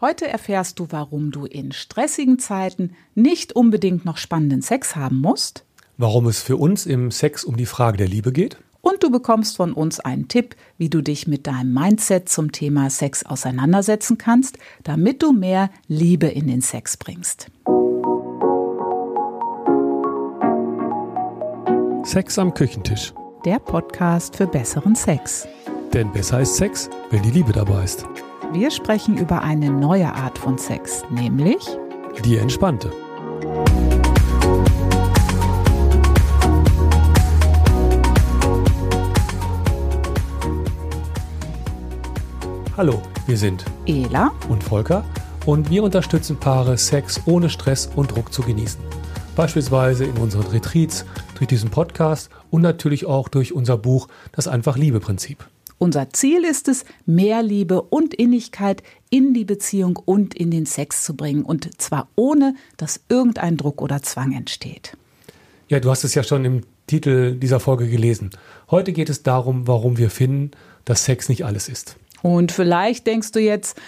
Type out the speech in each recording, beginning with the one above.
Heute erfährst du, warum du in stressigen Zeiten nicht unbedingt noch spannenden Sex haben musst. Warum es für uns im Sex um die Frage der Liebe geht. Und du bekommst von uns einen Tipp, wie du dich mit deinem Mindset zum Thema Sex auseinandersetzen kannst, damit du mehr Liebe in den Sex bringst. Sex am Küchentisch. Der Podcast für besseren Sex. Denn besser ist Sex, wenn die Liebe dabei ist. Wir sprechen über eine neue Art von Sex, nämlich Die entspannte. Hallo, wir sind Ela und Volker und wir unterstützen Paare, Sex ohne Stress und Druck zu genießen. Beispielsweise in unseren Retreats, durch diesen Podcast und natürlich auch durch unser Buch Das Einfach-Liebe-Prinzip. Unser Ziel ist es, mehr Liebe und Innigkeit in die Beziehung und in den Sex zu bringen. Und zwar ohne, dass irgendein Druck oder Zwang entsteht. Ja, du hast es ja schon im Titel dieser Folge gelesen. Heute geht es darum, warum wir finden, dass Sex nicht alles ist. Und vielleicht denkst du jetzt,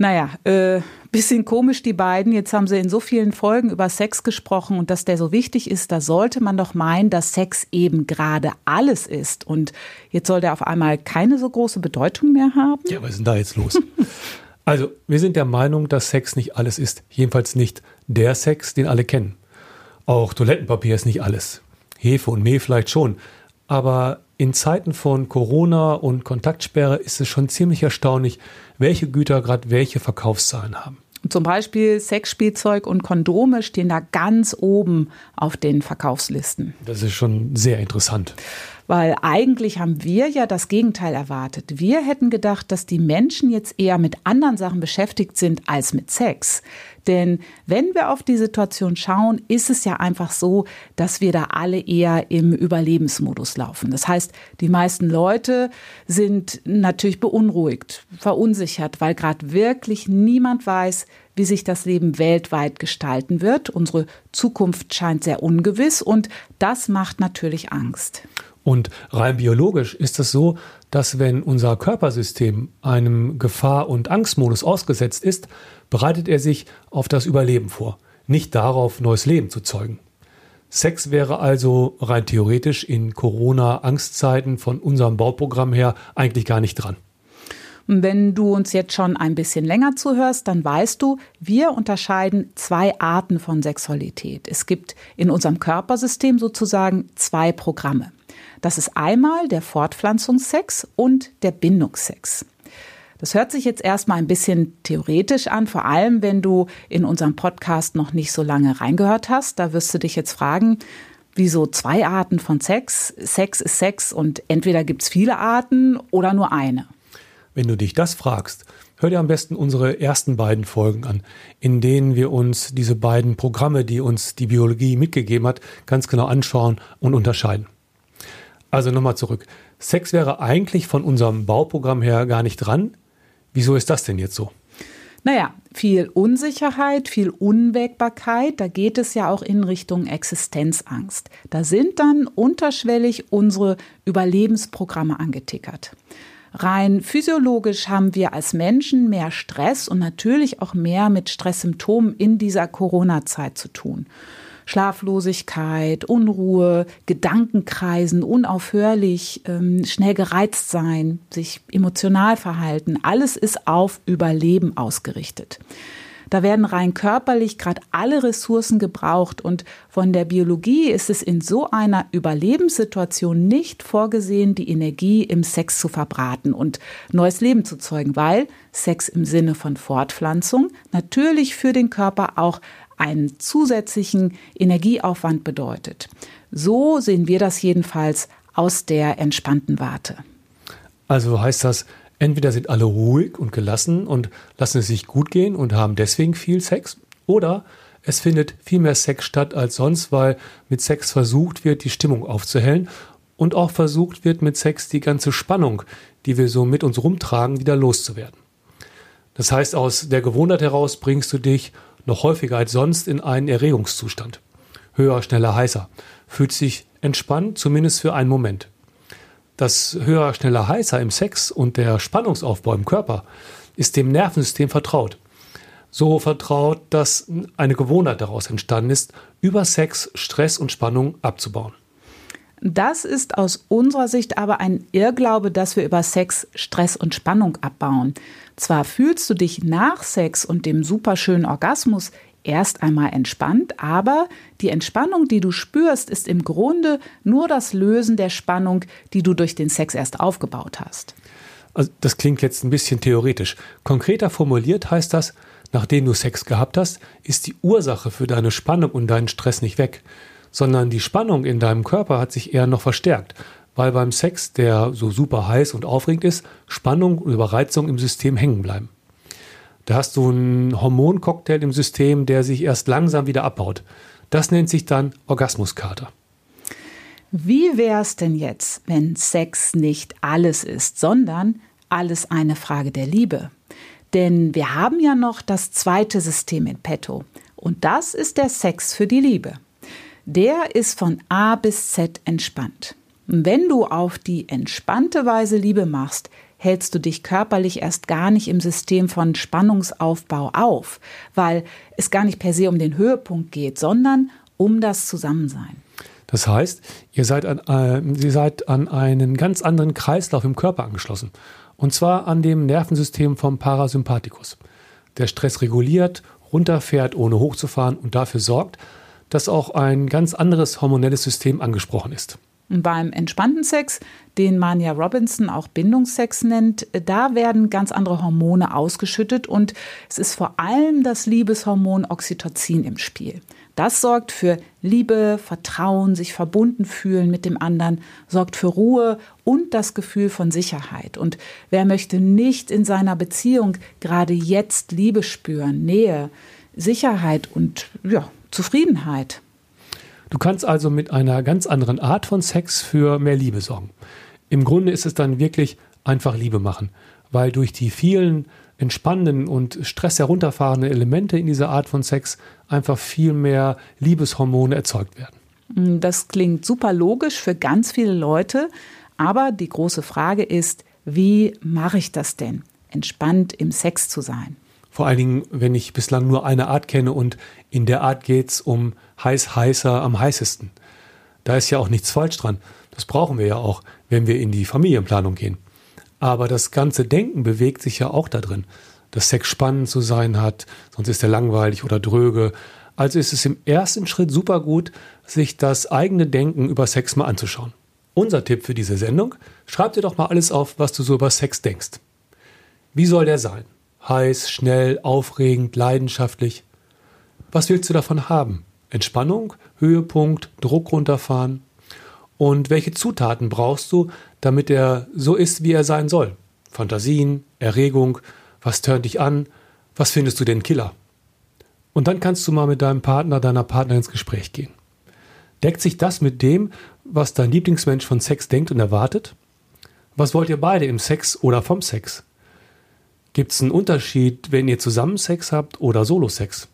naja, äh, bisschen komisch die beiden. Jetzt haben sie in so vielen Folgen über Sex gesprochen und dass der so wichtig ist, da sollte man doch meinen, dass Sex eben gerade alles ist. Und jetzt soll der auf einmal keine so große Bedeutung mehr haben? Ja, was ist denn da jetzt los? also, wir sind der Meinung, dass Sex nicht alles ist. Jedenfalls nicht der Sex, den alle kennen. Auch Toilettenpapier ist nicht alles. Hefe und Mehl vielleicht schon. Aber in Zeiten von Corona und Kontaktsperre ist es schon ziemlich erstaunlich, welche Güter gerade welche Verkaufszahlen haben. Zum Beispiel Sexspielzeug und Kondome stehen da ganz oben auf den Verkaufslisten. Das ist schon sehr interessant. Weil eigentlich haben wir ja das Gegenteil erwartet. Wir hätten gedacht, dass die Menschen jetzt eher mit anderen Sachen beschäftigt sind als mit Sex. Denn wenn wir auf die Situation schauen, ist es ja einfach so, dass wir da alle eher im Überlebensmodus laufen. Das heißt, die meisten Leute sind natürlich beunruhigt, verunsichert, weil gerade wirklich niemand weiß, wie sich das Leben weltweit gestalten wird. Unsere Zukunft scheint sehr ungewiss und das macht natürlich Angst. Und rein biologisch ist es so, dass wenn unser Körpersystem einem Gefahr- und Angstmodus ausgesetzt ist, bereitet er sich auf das Überleben vor, nicht darauf, neues Leben zu zeugen. Sex wäre also rein theoretisch in Corona-Angstzeiten von unserem Bauprogramm her eigentlich gar nicht dran. Wenn du uns jetzt schon ein bisschen länger zuhörst, dann weißt du, wir unterscheiden zwei Arten von Sexualität. Es gibt in unserem Körpersystem sozusagen zwei Programme. Das ist einmal der Fortpflanzungssex und der Bindungssex. Das hört sich jetzt erstmal ein bisschen theoretisch an, vor allem wenn du in unserem Podcast noch nicht so lange reingehört hast. Da wirst du dich jetzt fragen, wieso zwei Arten von Sex? Sex ist Sex und entweder gibt es viele Arten oder nur eine. Wenn du dich das fragst, hör dir am besten unsere ersten beiden Folgen an, in denen wir uns diese beiden Programme, die uns die Biologie mitgegeben hat, ganz genau anschauen und unterscheiden. Also nochmal zurück. Sex wäre eigentlich von unserem Bauprogramm her gar nicht dran. Wieso ist das denn jetzt so? Naja, viel Unsicherheit, viel Unwägbarkeit, da geht es ja auch in Richtung Existenzangst. Da sind dann unterschwellig unsere Überlebensprogramme angetickert. Rein physiologisch haben wir als Menschen mehr Stress und natürlich auch mehr mit Stresssymptomen in dieser Corona-Zeit zu tun. Schlaflosigkeit, Unruhe, Gedankenkreisen, unaufhörlich, ähm, schnell gereizt sein, sich emotional verhalten, alles ist auf Überleben ausgerichtet. Da werden rein körperlich gerade alle Ressourcen gebraucht und von der Biologie ist es in so einer Überlebenssituation nicht vorgesehen, die Energie im Sex zu verbraten und neues Leben zu zeugen, weil Sex im Sinne von Fortpflanzung natürlich für den Körper auch einen zusätzlichen Energieaufwand bedeutet. So sehen wir das jedenfalls aus der entspannten Warte. Also heißt das, entweder sind alle ruhig und gelassen und lassen es sich gut gehen und haben deswegen viel Sex, oder es findet viel mehr Sex statt als sonst, weil mit Sex versucht wird, die Stimmung aufzuhellen und auch versucht wird, mit Sex die ganze Spannung, die wir so mit uns rumtragen, wieder loszuwerden. Das heißt, aus der Gewohnheit heraus bringst du dich noch häufiger als sonst in einen Erregungszustand. Höher, schneller, heißer. Fühlt sich entspannt, zumindest für einen Moment. Das höher, schneller, heißer im Sex und der Spannungsaufbau im Körper ist dem Nervensystem vertraut. so vertraut, dass eine Gewohnheit daraus entstanden ist, über Sex Stress und Spannung abzubauen. Das ist aus unserer Sicht aber ein Irrglaube, dass wir über Sex Stress und Spannung abbauen. Zwar fühlst du dich nach Sex und dem superschönen Orgasmus erst einmal entspannt, aber die Entspannung, die du spürst, ist im Grunde nur das Lösen der Spannung, die du durch den Sex erst aufgebaut hast. Also das klingt jetzt ein bisschen theoretisch. Konkreter formuliert heißt das, nachdem du Sex gehabt hast, ist die Ursache für deine Spannung und deinen Stress nicht weg sondern die Spannung in deinem Körper hat sich eher noch verstärkt, weil beim Sex, der so super heiß und aufregend ist, Spannung und Überreizung im System hängen bleiben. Da hast du einen Hormoncocktail im System, der sich erst langsam wieder abbaut. Das nennt sich dann Orgasmuskater. Wie wäre es denn jetzt, wenn Sex nicht alles ist, sondern alles eine Frage der Liebe? Denn wir haben ja noch das zweite System in petto. Und das ist der Sex für die Liebe der ist von A bis Z entspannt. Wenn du auf die entspannte Weise Liebe machst, hältst du dich körperlich erst gar nicht im System von Spannungsaufbau auf, weil es gar nicht per se um den Höhepunkt geht, sondern um das Zusammensein. Das heißt, ihr seid an, äh, ihr seid an einen ganz anderen Kreislauf im Körper angeschlossen. Und zwar an dem Nervensystem vom Parasympathikus. Der Stress reguliert, runterfährt, ohne hochzufahren und dafür sorgt, dass auch ein ganz anderes hormonelles System angesprochen ist. Beim entspannten Sex, den Mania Robinson auch Bindungssex nennt, da werden ganz andere Hormone ausgeschüttet und es ist vor allem das Liebeshormon Oxytocin im Spiel. Das sorgt für Liebe, Vertrauen, sich verbunden fühlen mit dem anderen, sorgt für Ruhe und das Gefühl von Sicherheit. Und wer möchte nicht in seiner Beziehung gerade jetzt Liebe spüren, Nähe, Sicherheit und ja, Zufriedenheit. Du kannst also mit einer ganz anderen Art von Sex für mehr Liebe sorgen. Im Grunde ist es dann wirklich einfach Liebe machen, weil durch die vielen entspannenden und Stress herunterfahrenden Elemente in dieser Art von Sex einfach viel mehr Liebeshormone erzeugt werden. Das klingt super logisch für ganz viele Leute, aber die große Frage ist, wie mache ich das denn, entspannt im Sex zu sein? Vor allen Dingen, wenn ich bislang nur eine Art kenne und in der Art geht es um heiß, heißer, am heißesten. Da ist ja auch nichts falsch dran. Das brauchen wir ja auch, wenn wir in die Familienplanung gehen. Aber das ganze Denken bewegt sich ja auch da drin, dass Sex spannend zu sein hat, sonst ist er langweilig oder dröge. Also ist es im ersten Schritt super gut, sich das eigene Denken über Sex mal anzuschauen. Unser Tipp für diese Sendung, schreib dir doch mal alles auf, was du so über Sex denkst. Wie soll der sein? Heiß, schnell, aufregend, leidenschaftlich. Was willst du davon haben? Entspannung, Höhepunkt, Druck runterfahren? Und welche Zutaten brauchst du, damit er so ist, wie er sein soll? Fantasien, Erregung, was tönt dich an? Was findest du denn Killer? Und dann kannst du mal mit deinem Partner, deiner Partnerin ins Gespräch gehen. Deckt sich das mit dem, was dein Lieblingsmensch von Sex denkt und erwartet? Was wollt ihr beide im Sex oder vom Sex? Gibt es einen Unterschied, wenn ihr zusammen Sex habt oder Solo-Sex?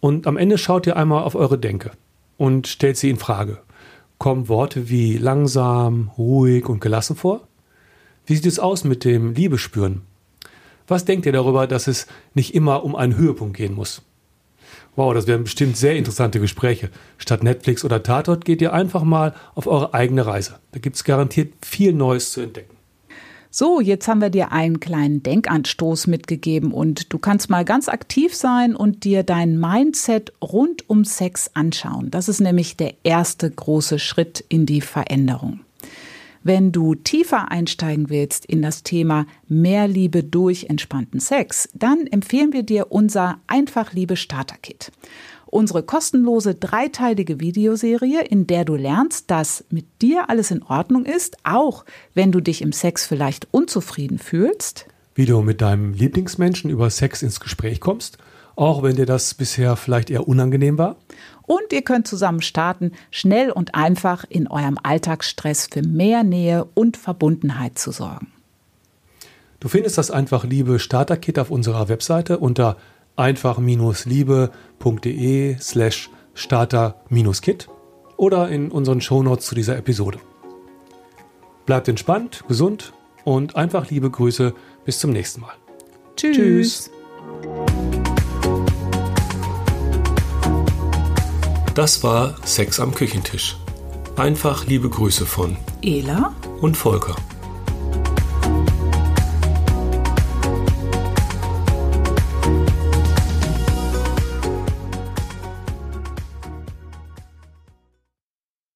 Und am Ende schaut ihr einmal auf eure Denke und stellt sie in Frage. Kommen Worte wie langsam, ruhig und gelassen vor? Wie sieht es aus mit dem Liebespüren? Was denkt ihr darüber, dass es nicht immer um einen Höhepunkt gehen muss? Wow, das wären bestimmt sehr interessante Gespräche. Statt Netflix oder Tatort geht ihr einfach mal auf eure eigene Reise. Da gibt es garantiert viel Neues zu entdecken. So, jetzt haben wir dir einen kleinen Denkanstoß mitgegeben und du kannst mal ganz aktiv sein und dir dein Mindset rund um Sex anschauen. Das ist nämlich der erste große Schritt in die Veränderung. Wenn du tiefer einsteigen willst in das Thema mehr Liebe durch entspannten Sex, dann empfehlen wir dir unser Einfach Liebe Starter Kit unsere kostenlose dreiteilige Videoserie, in der du lernst, dass mit dir alles in Ordnung ist, auch wenn du dich im Sex vielleicht unzufrieden fühlst. Wie du mit deinem Lieblingsmenschen über Sex ins Gespräch kommst, auch wenn dir das bisher vielleicht eher unangenehm war. Und ihr könnt zusammen starten, schnell und einfach in eurem Alltagsstress für mehr Nähe und Verbundenheit zu sorgen. Du findest das einfach Liebe Starter-Kit auf unserer Webseite unter einfach-liebe.de slash starter-kit oder in unseren Shownotes zu dieser Episode. Bleibt entspannt, gesund und einfach liebe Grüße. Bis zum nächsten Mal. Tschüss. Tschüss. Das war Sex am Küchentisch. Einfach liebe Grüße von Ela und Volker.